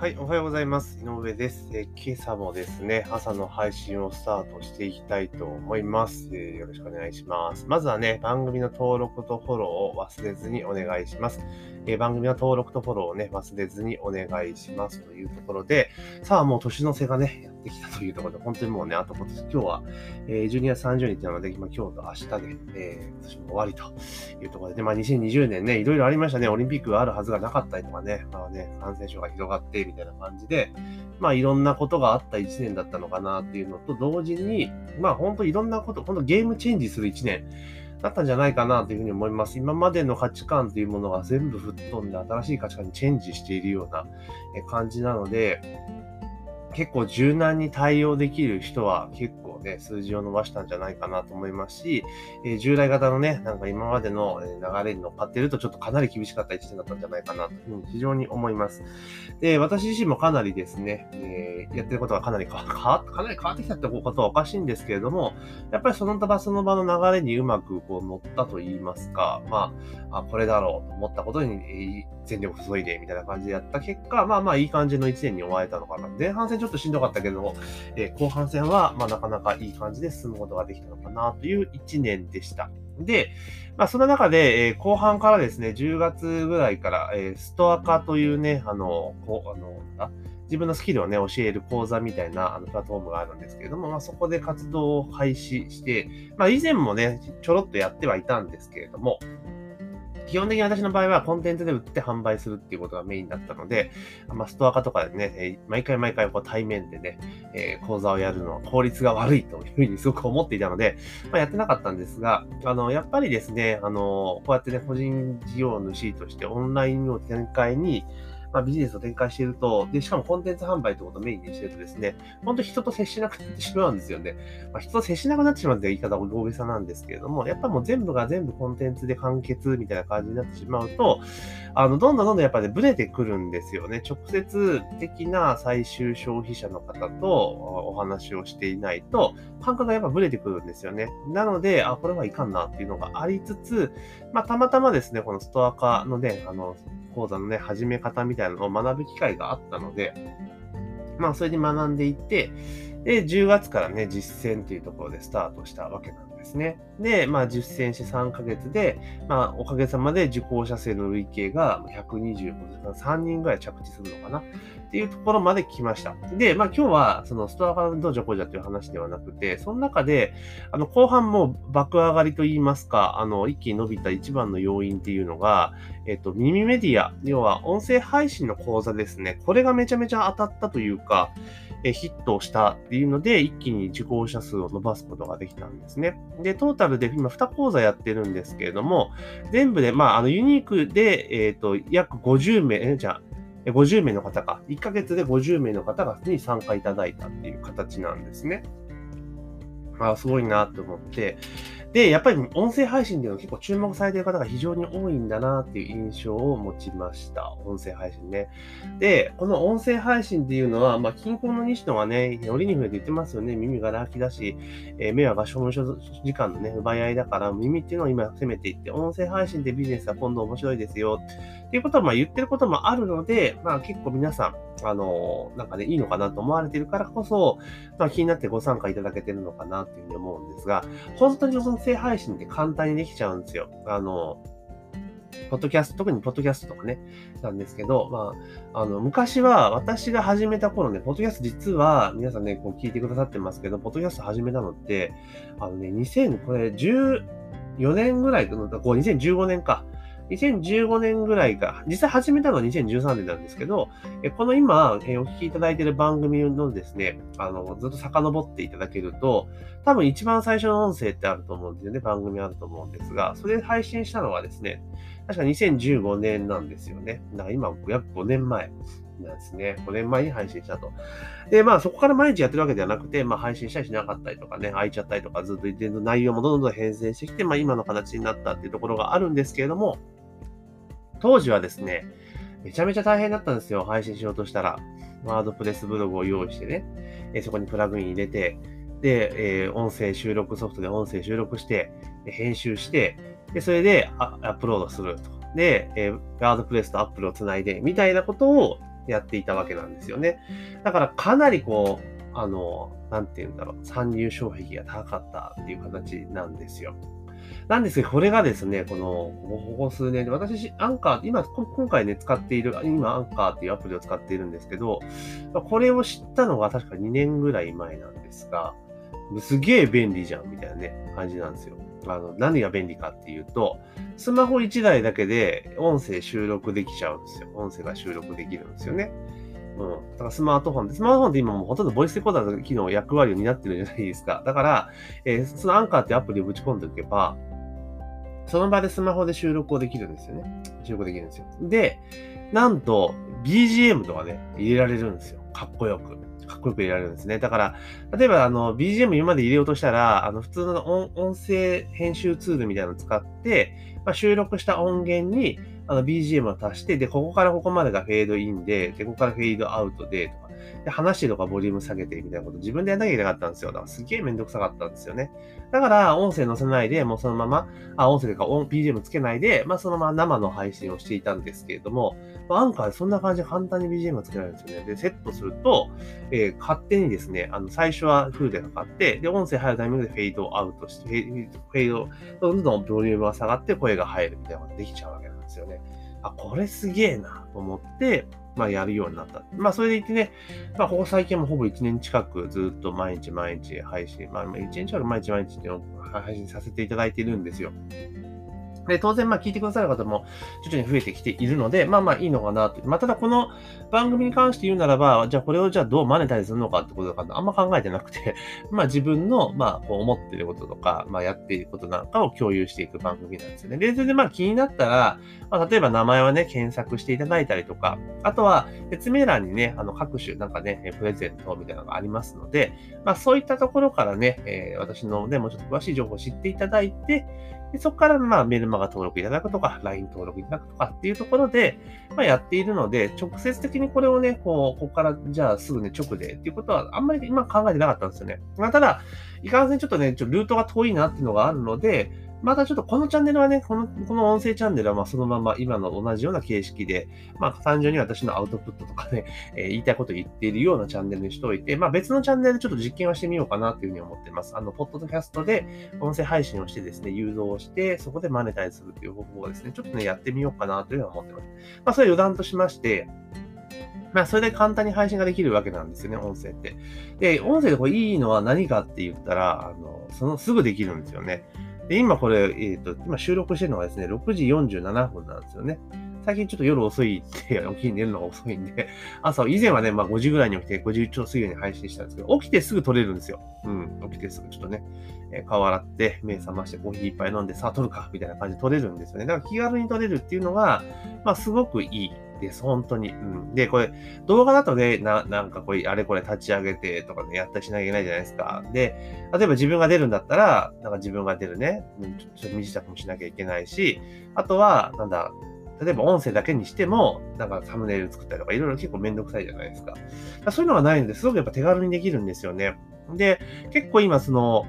はい、おはようございます。井上です。え、今朝もですね、朝の配信をスタートしていきたいと思います、え、よろしくお願いします。まずはね、番組の登録とフォローを忘れずにお願いします。え、番組の登録とフォローをね、忘れずにお願いしますというところで、さあもう年の瀬がね、やってきたというところで、本当にもうね、あと今年、今日は、えー、12月30日なので、今今日と明日で、えー、今年も終わりというところで、まあ2020年ね、いろいろありましたね、オリンピックがあるはずがなかったりとかね、まあね、感染症が広がってみたいな感じで、まあいろんなことがあった1年だったのかなっていうのと同時に、まあ本当いろんなこと、本当ゲームチェンジする1年だったんじゃないかなというふうに思います。今までの価値観というものが全部吹っ飛んで新しい価値観にチェンジしているような感じなので、結構柔軟に対応できる人は結ね、数字を伸ばしたんじゃないかなと思いますし、えー、従来型のね、なんか今までの流れに乗っかってるとちょっとかなり厳しかった1年だったんじゃないかなというふうに非常に思います。で、私自身もかなりですね、えー、やってることがかなり変わかなり変わってきたってことはおかしいんですけれども、やっぱりその場その場の流れにうまくこう乗ったと言いますか、まあ、あこれだろうと思ったことに全力注いでみたいな感じでやった結果、まあまあいい感じの1年に終われたのかな。前半戦ちょっとしんどかったけども、えー、後半戦はまあなかなかいい感じで進むことができたのかなという1年でした。で、まあ、その中で、えー、後半からですね、10月ぐらいから、えー、ストア化というね、あの、こ、あの、自分のスキルをね、教える講座みたいなあのプラットフォームがあるんですけれども、まあ、そこで活動を開始して、まあ、以前もね、ちょろっとやってはいたんですけれども、基本的に私の場合はコンテンツで売って販売するっていうことがメインだったので、まあ、ストア化とかでね、毎回毎回こう対面でね、えー、講座をやるのは効率が悪いというふうにすごく思っていたので、まあ、やってなかったんですが、あの、やっぱりですね、あの、こうやってね、個人事業主としてオンラインの展開に、まあ、ビジネスを展開していると、で、しかもコンテンツ販売ってことをメインにしてるとですね、本当人と接しなくなってしまうんですよね。まあ、人と接しなくなってしまうって言い方は大げさなんですけれども、やっぱもう全部が全部コンテンツで完結みたいな感じになってしまうと、あの、どんどんどんどんやっぱり、ね、ブレてくるんですよね。直接的な最終消費者の方とお話をしていないと、感覚がやっぱブレてくるんですよね。なので、あ、これはいかんなっていうのがありつつ、まあ、たまたまですね、このストア化のね、あの、講座のね、始め方みたいなのを学ぶ機会があったので、まあ、それで学んでいって、で、10月からね、実践というところでスタートしたわけなんですね。で、まあ、実践して3ヶ月で、まあ、おかげさまで受講者数の累計が125、3人ぐらい着地するのかなっていうところまで来ました。で、まあ、今日は、そのストアから道場講座という話ではなくて、その中で、あの、後半も爆上がりといいますか、あの、一気に伸びた一番の要因っていうのが、えっと、耳メディア、要は音声配信の講座ですね。これがめちゃめちゃ当たったというか、えヒットをしたっていうので、一気に受講者数を伸ばすことができたんですね。で、トータルで今2講座やってるんですけれども、全部で、まあ、あの、ユニークで、えっ、ー、と、約50名、えじゃあ、50名の方か、1ヶ月で50名の方がに参加いただいたっていう形なんですね。あすごいなと思って、で、やっぱり音声配信っていうのは結構注目されてる方が非常に多いんだなっていう印象を持ちました。音声配信ね。で、この音声配信っていうのは、まあ、近郊の西野はね、よりに増えて言ってますよね。耳がラーキだし、えー、目は場所所時間のね、奪い合いだから、耳っていうのを今攻めていって、音声配信でビジネスは今度面白いですよ。っていうことは、まあ言ってることもあるので、まあ結構皆さん、あの、なんかね、いいのかなと思われてるからこそ、まあ気になってご参加いただけてるのかなっていうふうに思うんですが、本当に音声配信って簡単にできちゃうんですよ。あの、ポッドキャスト、特にポッドキャストとかね、なんですけど、まあ、あの、昔は私が始めた頃ね、ポッドキャスト実は、皆さんね、こう聞いてくださってますけど、ポッドキャスト始めたのって、あのね、2000、これ14年ぐらい、こう2015年か。2015年ぐらいが、実際始めたのは2013年なんですけど、この今、お聞きいただいている番組のですね、あの、ずっと遡っていただけると、多分一番最初の音声ってあると思うんですよね、番組あると思うんですが、それで配信したのはですね、確か2015年なんですよね。だから今、約5年前。なんですね。5年前に配信したと。で、まあそこから毎日やってるわけではなくて、まあ配信したりしなかったりとかね、空いちゃったりとかずっと言ってる内容もどんどん変遷してきて、まあ今の形になったっていうところがあるんですけれども、当時はですね、めちゃめちゃ大変だったんですよ。配信しようとしたら。ワードプレスブログを用意してね、えそこにプラグイン入れて、で、えー、音声収録ソフトで音声収録して、編集して、で、それでアップロードすると。で、えー、ワードプレスとアップルをつないで、みたいなことをやっていたわけなんですよね。だからかなりこう、あの、なんて言うんだろう、参入障壁が高かったっていう形なんですよ。なんですけど、これがですね、この、ここ数年で、私、アンカー、今、今回ね、使っている、今、アンカーっていうアプリを使っているんですけど、これを知ったのが確か2年ぐらい前なんですが、すげえ便利じゃん、みたいなね、感じなんですよ。あの、何が便利かっていうと、スマホ1台だけで音声収録できちゃうんですよ。音声が収録できるんですよね。うん。だからスマートフォンで、スマートフォンって今もうほとんどボイスレコーダーの機能、役割を担ってるじゃないですか。だから、えー、そのアンカーってアプリをぶち込んでおけば、その場でスマホで収録をできるんですよね。収録できるんですよ。で、なんと、BGM とかね、入れられるんですよ。かっこよく。かっこよく入れられるんですね。だから、例えば、あの、BGM 今まで入れようとしたら、あの、普通の音声編集ツールみたいなのを使って、まあ、収録した音源に、あの、BGM を足して、で、ここからここまでがフェードインで、で、ここからフェードアウトで、とか、で、話とかボリューム下げてみたいなこと自分でやんなきゃいけなかったんですよ。だからすげえめんどくさかったんですよね。だから、音声載せないで、もうそのまま、あ、音声というか、BGM つけないで、まあそのまま生の配信をしていたんですけれども、まあ、アンカーでそんな感じで簡単に BGM がつけられるんですよね。で、セットすると、えー、勝手にですね、あの、最初はフルでかかって、で、音声入るタイミングでフェードアウトして、フェード、どんどんボリュームが下がって声が入るみたいなのができちゃうですよね。あ、これすげえなと思って、まあ、やるようになった。まあ、それでいてね、まあ、ここ最近もほぼ1年近くずっと毎日毎日配信、まあ、1年近く毎日毎日配信させていただいているんですよ。で、当然、まあ、聞いてくださる方も徐々に増えてきているので、まあまあいいのかなと。まあ、ただこの番組に関して言うならば、じゃあこれをじゃあどうマネタイズするのかってこととかあんま考えてなくて、まあ自分の、まあ、こう思っていることとか、まあやっていることなんかを共有していく番組なんですよね。で、それでまあ気になったら、まあ、例えば名前はね、検索していただいたりとか、あとは説明欄にね、あの各種なんかね、プレゼントみたいなのがありますので、まあそういったところからね、えー、私のね、もうちょっと詳しい情報を知っていただいて、でそこから、まあ、メルマガ登録いただくとか、LINE 登録いただくとかっていうところで、まあ、やっているので、直接的にこれをね、こう、ここから、じゃあすぐね、直でっていうことは、あんまり今考えてなかったんですよね。まあ、ただ、いかんせんちょっとね、ちょっとルートが遠いなっていうのがあるので、またちょっとこのチャンネルはね、この、この音声チャンネルはまあそのまま今の同じような形式で、まあ単純に私のアウトプットとかね、えー、言いたいこと言っているようなチャンネルにしておいて、まあ別のチャンネルでちょっと実験をしてみようかなというふうに思っています。あの、ポッドキャストで音声配信をしてですね、誘導をして、そこでマネタイズするという方法をですね、ちょっとね、やってみようかなというふうに思っています。まあそれ余談としまして、まあ、それで簡単に配信ができるわけなんですよね、音声って。で、音声でこれいいのは何かって言ったら、あの、そのすぐできるんですよね。で、今これ、えっ、ー、と、今収録してるのがですね、6時47分なんですよね。最近ちょっと夜遅いって、起きに寝るのが遅いんで、朝、以前はね、まあ5時ぐらいに起きて、5時ちょ過ぎに配信したんですけど、起きてすぐ撮れるんですよ。うん、起きてすぐちょっとね、え、顔洗って、目覚ましてコーヒー一杯飲んで、さあ撮るか、みたいな感じで撮れるんですよね。だから気軽に撮れるっていうのが、まあすごくいいです、本当に。うん。で、これ、動画だとね、な、なんかこれ、あれこれ立ち上げてとかね、やったりしなきゃいけないじゃないですか。で、例えば自分が出るんだったら、なんか自分が出るね、ちょっと身支度もしなきゃいけないし、あとは、なんだ、例えば音声だけにしても、なんかサムネイル作ったりとか、いろいろ結構めんどくさいじゃないですか。そういうのがないので、すごくやっぱ手軽にできるんですよね。で、結構今、その、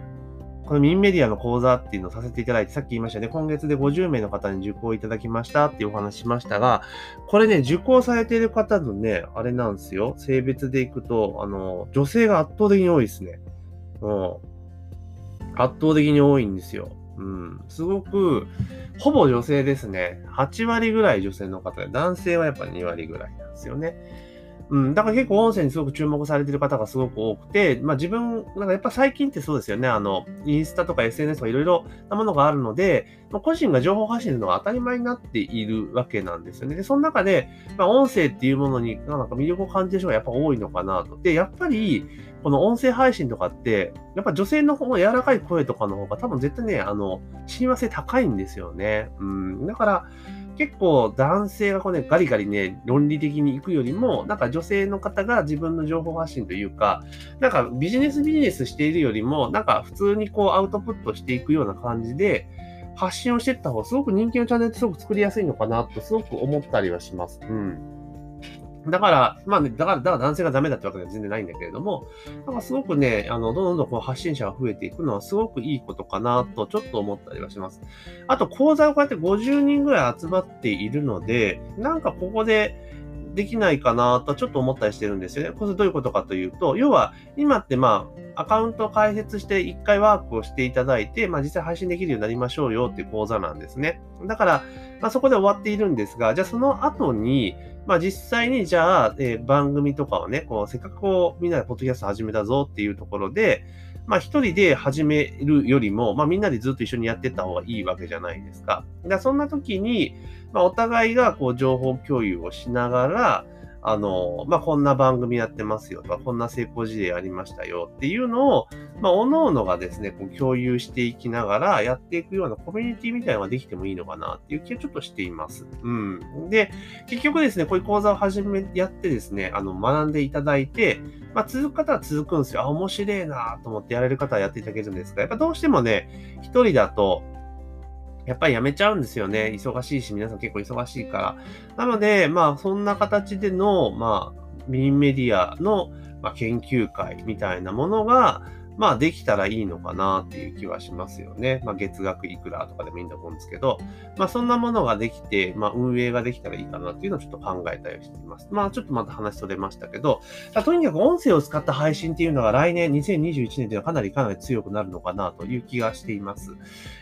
このミンメディアの講座っていうのをさせていただいて、さっき言いましたね、今月で50名の方に受講いただきましたっていうお話しましたが、これね、受講されている方のね、あれなんですよ。性別でいくと、あの、女性が圧倒的に多いですね。うん。圧倒的に多いんですよ。うん。すごく、ほぼ女性ですね。8割ぐらい女性の方で、男性はやっぱ2割ぐらいなんですよね。うん、だから結構音声にすごく注目されてる方がすごく多くて、まあ自分、なんかやっぱ最近ってそうですよね、あの、インスタとか SNS とかいろいろなものがあるので、まあ、個人が情報発信するのが当たり前になっているわけなんですよね。で、その中で、まあ音声っていうものになんか魅力を感じる人がやっぱ多いのかなと。で、やっぱり、この音声配信とかって、やっぱ女性の方が柔らかい声とかの方が多分絶対ね、あの、親和性高いんですよね。うん。だから、結構男性がこうね、ガリガリね、論理的に行くよりも、なんか女性の方が自分の情報発信というか、なんかビジネスビジネスしているよりも、なんか普通にこうアウトプットしていくような感じで、発信をしていった方がすごく人気のチャンネルってすごく作りやすいのかなとすごく思ったりはします。うん。だから、まあね、だから、だから男性がダメだってわけでは全然ないんだけれども、なんかすごくね、あの、どんどんどんこう発信者が増えていくのはすごくいいことかなと、ちょっと思ったりはします。あと、講座をこうやって50人ぐらい集まっているので、なんかここで、できないかなとちょっと思ったりしてるんですよね。これどういうことかというと、要は今ってまあ、アカウントを開設して一回ワークをしていただいて、まあ実際配信できるようになりましょうよっていう講座なんですね。だから、まあそこで終わっているんですが、じゃあその後に、まあ実際にじゃあ、えー、番組とかをね、こう、せっかくこう、みんなでポッドキャスト始めたぞっていうところで、まあ一人で始めるよりも、まあみんなでずっと一緒にやってった方がいいわけじゃないですか。だそんな時に、まあお互いがこう情報共有をしながら、あの、まあ、こんな番組やってますよとか、こんな成功事例ありましたよっていうのを、まあ、おのおのがですね、こう共有していきながらやっていくようなコミュニティみたいなのができてもいいのかなっていう気はちょっとしています。うん。で、結局ですね、こういう講座を始め、やってですね、あの、学んでいただいて、まあ、続く方は続くんですよ。あ、面白いなと思ってやれる方はやっていただけるんですが、やっぱどうしてもね、一人だと、やっぱりやめちゃうんですよね。忙しいし、皆さん結構忙しいから。なので、まあ、そんな形での、まあ、ミンメディアの、まあ、研究会みたいなものが、まあできたらいいのかなっていう気はしますよね。まあ月額いくらとかでもいいんだと思うんですけど、まあそんなものができて、まあ運営ができたらいいかなっていうのをちょっと考えたりしています。まあちょっとまた話それましたけど、とにかく音声を使った配信っていうのが来年2021年っていうのはかなりかなり強くなるのかなという気がしています。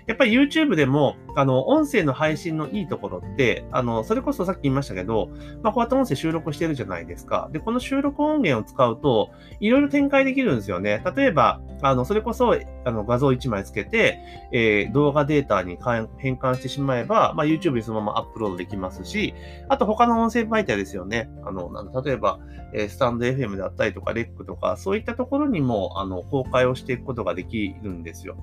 やっぱり YouTube でも、あの、音声の配信のいいところって、あの、それこそさっき言いましたけど、まあこうやって音声収録してるじゃないですか。で、この収録音源を使うと、いろいろ展開できるんですよね。例えば、あの、それこそ、あの、画像1枚つけて、えー、動画データに変換してしまえば、まあ、YouTube にそのままアップロードできますし、あと他の音声媒体ですよね。あの、なん例えば、えー、スタンド FM であったりとか、レックとか、そういったところにも、あの、公開をしていくことができるんですよ。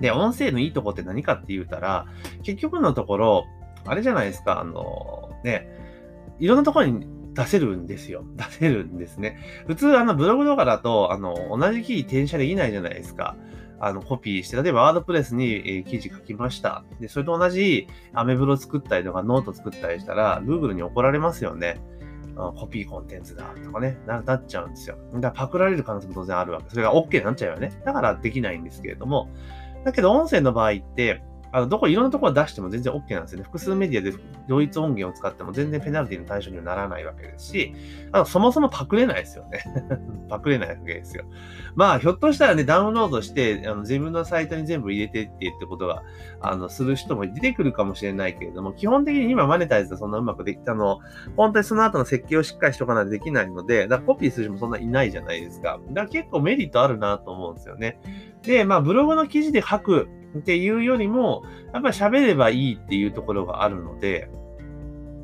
で、音声のいいとこって何かって言うたら、結局のところ、あれじゃないですか、あの、ね、いろんなところに出せるんですよ。出せるんですね。普通、あの、ブログとかだと、あの、同じ記事転写できないじゃないですか。あの、コピーして、例えば WordPress に、えー、記事書きました。で、それと同じアメブロ作ったりとかノート作ったりしたら、Google に怒られますよね。コピーコンテンツだとかね、なっちゃうんですよ。だからパクられる可能性も当然あるわけ。それが OK になっちゃうよね。だからできないんですけれども、だけど音声の場合って、あの、どこ、いろんなところ出しても全然 OK なんですよね。複数メディアで同一音源を使っても全然ペナルティの対象にはならないわけですし、あの、そもそもパクれないですよね。パクれないわけですよ。まあ、ひょっとしたらね、ダウンロードして、あの自分のサイトに全部入れてって言ってことが、あの、する人も出てくるかもしれないけれども、基本的に今マネタイズはそんなうまくできたの、本当にその後の設計をしっかりしとかないとできないので、だコピーする人もそんないないじゃないですか。だから結構メリットあるなと思うんですよね。で、まあ、ブログの記事で書くっていうよりも、やっぱり喋ればいいっていうところがあるので、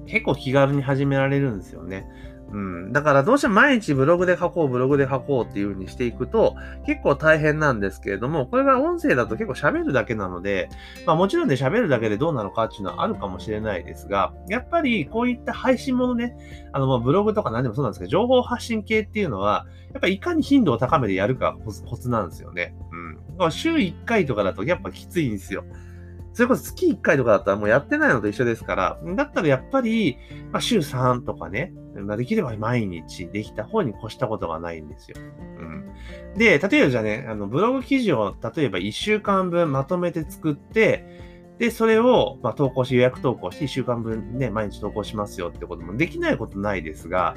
結構気軽に始められるんですよね。うん。だからどうしても毎日ブログで書こう、ブログで書こうっていう風にしていくと結構大変なんですけれども、これが音声だと結構喋るだけなので、まあもちろんね、喋るだけでどうなのかっていうのはあるかもしれないですが、やっぱりこういった配信ものね、あのまあブログとか何でもそうなんですけど、情報発信系っていうのは、やっぱりいかに頻度を高めてやるかコツなんですよね。週1回とかだとやっぱきついんですよ。それこそ月1回とかだったらもうやってないのと一緒ですから、だったらやっぱり、まあ、週3とかね、まあ、できれば毎日できた方に越したことがないんですよ。うん。で、例えばじゃあね、あの、ブログ記事を例えば1週間分まとめて作って、で、それを、まあ、投稿し、予約投稿して1週間分ね、毎日投稿しますよってこともできないことないですが、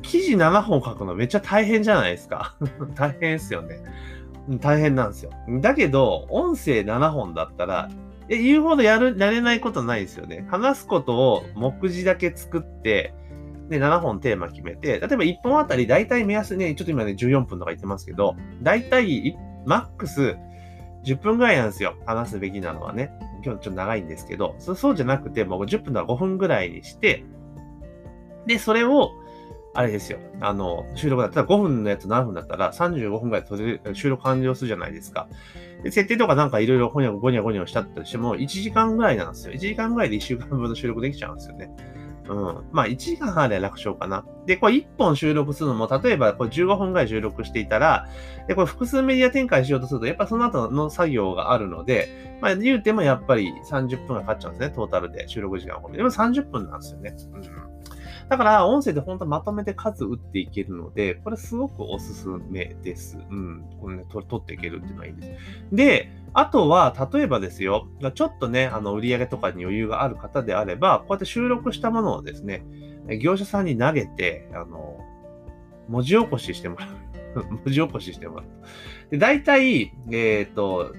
記事7本書くのめっちゃ大変じゃないですか。大変ですよね。大変なんですよ。だけど、音声7本だったら、言うほどやる、やれないことないですよね。話すことを目次だけ作って、で、7本テーマ決めて、例えば1本あたり大体目安ね、ちょっと今ね、14分とか言ってますけど、大体、マックス10分ぐらいなんですよ。話すべきなのはね。今日ちょっと長いんですけど、そうじゃなくて、もう10分とか5分ぐらいにして、で、それを、あれですよ。あの、収録だったら5分のやつ7分だったら35分ぐらいで収録完了するじゃないですか。で設定とかなんかいろいろほにゃごにゃごにゃしたとしても、1時間ぐらいなんですよ。1時間ぐらいで1週間分の収録できちゃうんですよね。うん。まあ、1時間半で楽勝かな。で、これ1本収録するのも、例えばこれ15分ぐらい収録していたら、で、これ複数メディア展開しようとすると、やっぱその後の作業があるので、まあ、言うてもやっぱり30分がかかっちゃうんですね、トータルで収録時間を込めでも30分なんですよね。うんだから、音声で本当まとめて数打っていけるので、これすごくおすすめです。うん。これね、取っていけるっていうのはいいです。で、あとは、例えばですよ、ちょっとね、あの、売り上げとかに余裕がある方であれば、こうやって収録したものをですね、業者さんに投げて、あの、文字起こししてもらう。文字起こししてもらう。で、大体、えっ、ー、と、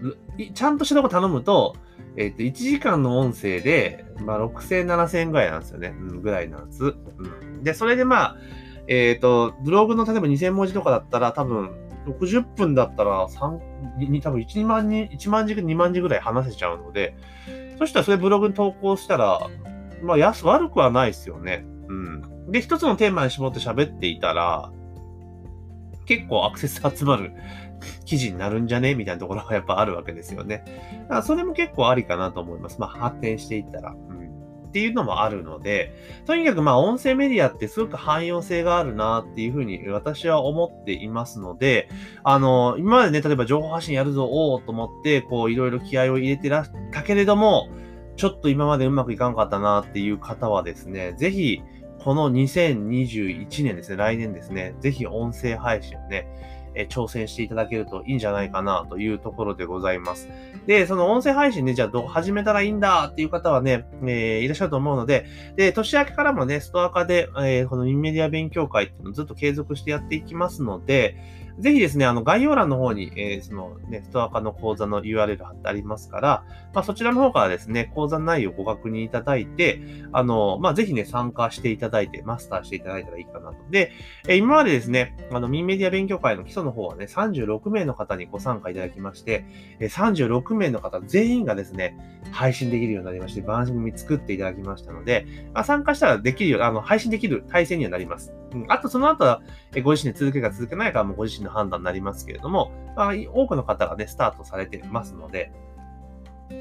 ちゃんとしたとこ頼むと、えっ、ー、と、1時間の音声で、まあ、6000、7000ぐらいなんですよね。うん、ぐらいなんです。うん。で、それでまあ、えっ、ー、と、ブログの例えば2000文字とかだったら、多分、60分だったら、3、多分1、2万人、1万字、2万字ぐらい話せちゃうので、そしたらそれブログに投稿したら、まあ、安、悪くはないですよね。うん。で、一つのテーマに絞って喋っていたら、結構アクセス集まる 記事になるんじゃね？みたいなところが やっぱあるわけですよね。だからそれも結構ありかなと思います。まあ発展していったら。うんっていうのもあるので、とにかくまあ音声メディアってすごく汎用性があるなっていうふうに私は思っていますので、あの、今までね、例えば情報発信やるぞ、おーと思って、こういろいろ気合を入れてらしたけれども、ちょっと今までうまくいかんかったなっていう方はですね、ぜひ、この2021年ですね、来年ですね、ぜひ音声配信をね、え挑戦していただけるといいんじゃないかなというところでございます。で、その音声配信ね、じゃあどう始めたらいいんだっていう方はね、えー、いらっしゃると思うので、で、年明けからもね、ストア化で、えー、このインメディア勉強会っていうのをずっと継続してやっていきますので、ぜひですね、あの、概要欄の方に、えー、そのね、ストア化の講座の URL 貼ってありますから、まあ、そちらの方からですね、講座内容をご確認いただいて、あの、まあ、ぜひね、参加していただいて、マスターしていただいたらいいかなと。で、えー、今までですね、あの、ミンメディア勉強会の基礎の方はね、36名の方にご参加いただきまして、えー、36名の方全員がですね、配信できるようになりまして、番組作っていただきましたので、まあ、参加したらできるよう、あの、配信できる体制にはなります。うん、あと、その後は、えご自身で続けか続けないかはもうご自身の判断になりますけれども、まあ、多くの方がね、スタートされてますので、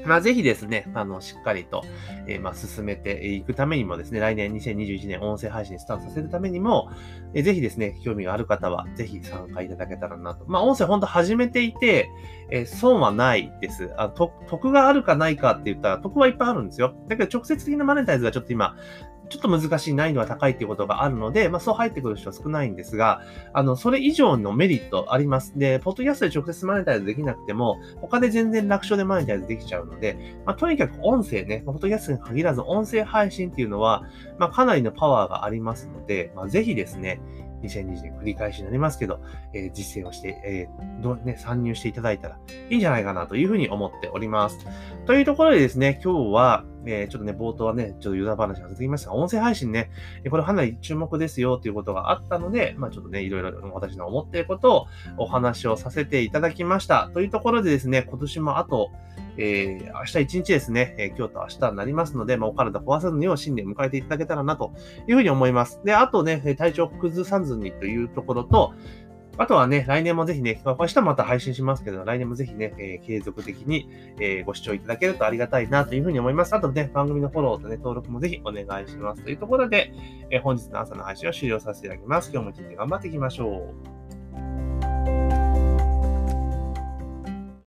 まあ、ぜひですね、あの、しっかりと、えー、まあ、進めていくためにもですね、来年2021年音声配信スタートさせるためにも、えー、ぜひですね、興味がある方は、ぜひ参加いただけたらなと。まあ、音声ほんと始めていて、えー、損はないです。あと得があるかないかって言ったら、得はいっぱいあるんですよ。だけど、直接的なマネタイズがちょっと今、ちょっと難しい難易度が高いっていうことがあるので、まあそう入ってくる人は少ないんですが、あの、それ以上のメリットあります。で、ポッドキャストで直接マネタイズできなくても、他で全然楽勝でマネタイズできちゃうので、まあとにかく音声ね、ポッドキャストに限らず音声配信っていうのは、まあかなりのパワーがありますので、まあぜひですね、2020年繰り返しになりますけど、えー、実践をして、えー、どね、参入していただいたらいいんじゃないかなというふうに思っております。というところでですね、今日は、え、ちょっとね、冒頭はね、ちょっとユーザー話が続きましたが、音声配信ね、これかなり注目ですよということがあったので、まあちょっとね、いろいろ私の思っていることをお話をさせていただきました。というところでですね、今年もあと、えー、明日一日ですね、えー、今日と明日になりますので、まあ、お体壊さずにを新年迎えていただけたらなというふうに思います。で、あとね、体調崩さずにというところと、あとはね、来年もぜひね、まあ、明日また配信しますけど、来年もぜひね、えー、継続的に、えー、ご視聴いただけるとありがたいなというふうに思います。あとね、番組のフォローとね、登録もぜひお願いします。というところで、えー、本日の朝の配信を終了させていただきます。今日も一日頑張っていきましょう。